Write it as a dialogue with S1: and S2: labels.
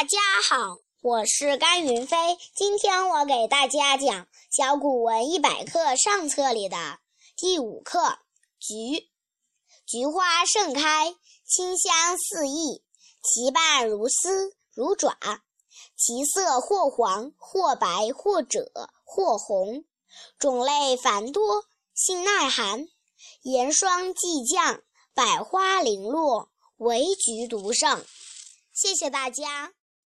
S1: 大家好，我是甘云飞。今天我给大家讲《小古文一百课》上册里的第五课《菊》。菊花盛开，清香四溢，其瓣如丝如爪，其色或黄或白或赭或红，种类繁多，性耐寒，严霜既降，百花零落，唯菊独盛。谢谢大家。